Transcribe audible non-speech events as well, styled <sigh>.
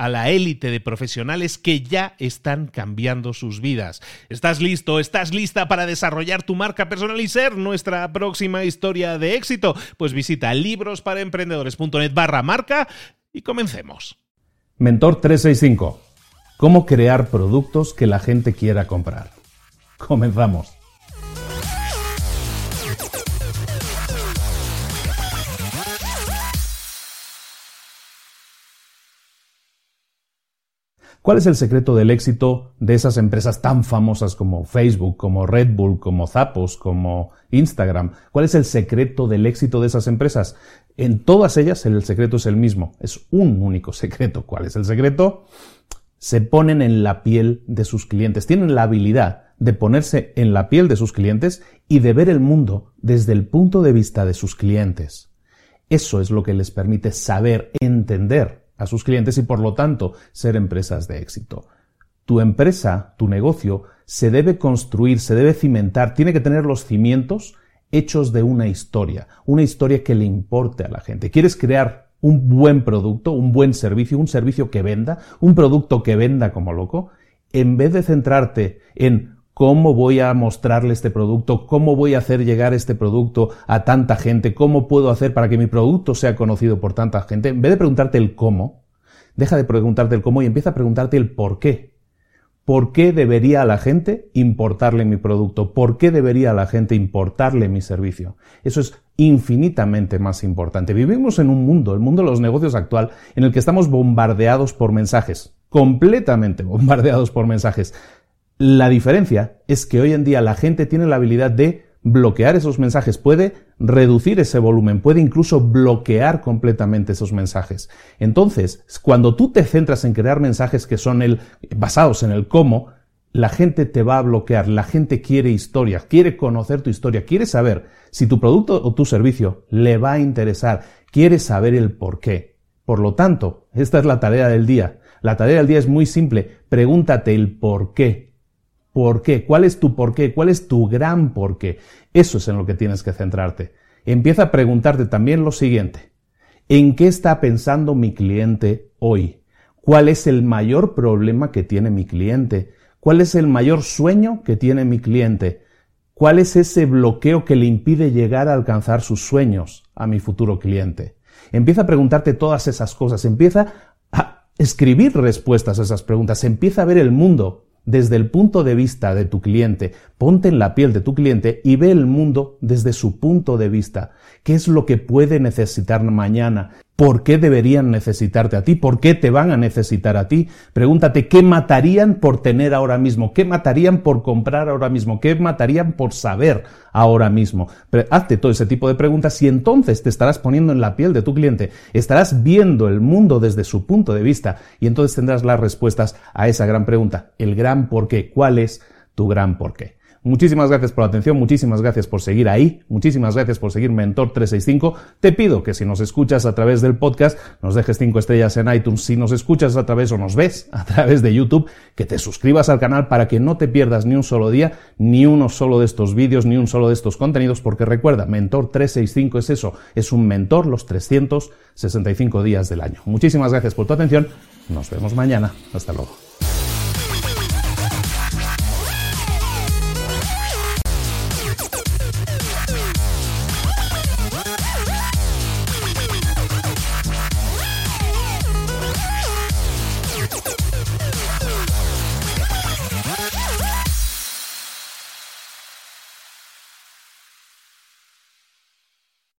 a la élite de profesionales que ya están cambiando sus vidas. ¿Estás listo? ¿Estás lista para desarrollar tu marca personal y ser nuestra próxima historia de éxito? Pues visita librosparaemprendedores.net barra marca y comencemos. Mentor 365. ¿Cómo crear productos que la gente quiera comprar? Comenzamos. ¿Cuál es el secreto del éxito de esas empresas tan famosas como Facebook, como Red Bull, como Zappos, como Instagram? ¿Cuál es el secreto del éxito de esas empresas? En todas ellas el secreto es el mismo, es un único <laughs> secreto. ¿Cuál es el secreto? Se ponen en la piel de sus clientes, tienen la habilidad de ponerse en la piel de sus clientes y de ver el mundo desde el punto de vista de sus clientes. Eso es lo que les permite saber, entender a sus clientes y por lo tanto ser empresas de éxito. Tu empresa, tu negocio, se debe construir, se debe cimentar, tiene que tener los cimientos hechos de una historia, una historia que le importe a la gente. ¿Quieres crear un buen producto, un buen servicio, un servicio que venda, un producto que venda como loco? En vez de centrarte en cómo voy a mostrarle este producto, cómo voy a hacer llegar este producto a tanta gente, cómo puedo hacer para que mi producto sea conocido por tanta gente, en vez de preguntarte el cómo, deja de preguntarte el cómo y empieza a preguntarte el por qué. ¿Por qué debería la gente importarle mi producto? ¿Por qué debería la gente importarle mi servicio? Eso es infinitamente más importante. Vivimos en un mundo, el mundo de los negocios actual, en el que estamos bombardeados por mensajes, completamente bombardeados por mensajes. La diferencia es que hoy en día la gente tiene la habilidad de bloquear esos mensajes, puede reducir ese volumen, puede incluso bloquear completamente esos mensajes. Entonces, cuando tú te centras en crear mensajes que son el, basados en el cómo, la gente te va a bloquear, la gente quiere historia, quiere conocer tu historia, quiere saber si tu producto o tu servicio le va a interesar, quiere saber el por qué. Por lo tanto, esta es la tarea del día. La tarea del día es muy simple, pregúntate el por qué ¿Por qué? ¿Cuál es tu por qué? ¿Cuál es tu gran por qué? Eso es en lo que tienes que centrarte. Empieza a preguntarte también lo siguiente. ¿En qué está pensando mi cliente hoy? ¿Cuál es el mayor problema que tiene mi cliente? ¿Cuál es el mayor sueño que tiene mi cliente? ¿Cuál es ese bloqueo que le impide llegar a alcanzar sus sueños a mi futuro cliente? Empieza a preguntarte todas esas cosas, empieza a escribir respuestas a esas preguntas, empieza a ver el mundo desde el punto de vista de tu cliente, ponte en la piel de tu cliente y ve el mundo desde su punto de vista. ¿Qué es lo que puede necesitar mañana? ¿Por qué deberían necesitarte a ti? ¿Por qué te van a necesitar a ti? Pregúntate qué matarían por tener ahora mismo, qué matarían por comprar ahora mismo, qué matarían por saber ahora mismo. hazte todo ese tipo de preguntas y entonces te estarás poniendo en la piel de tu cliente, estarás viendo el mundo desde su punto de vista y entonces tendrás las respuestas a esa gran pregunta, el gran por qué, cuál es tu gran por qué. Muchísimas gracias por la atención, muchísimas gracias por seguir ahí, muchísimas gracias por seguir Mentor 365. Te pido que si nos escuchas a través del podcast, nos dejes cinco estrellas en iTunes. Si nos escuchas a través o nos ves a través de YouTube, que te suscribas al canal para que no te pierdas ni un solo día, ni uno solo de estos vídeos, ni un solo de estos contenidos, porque recuerda, Mentor 365 es eso, es un mentor los 365 días del año. Muchísimas gracias por tu atención. Nos vemos mañana. Hasta luego.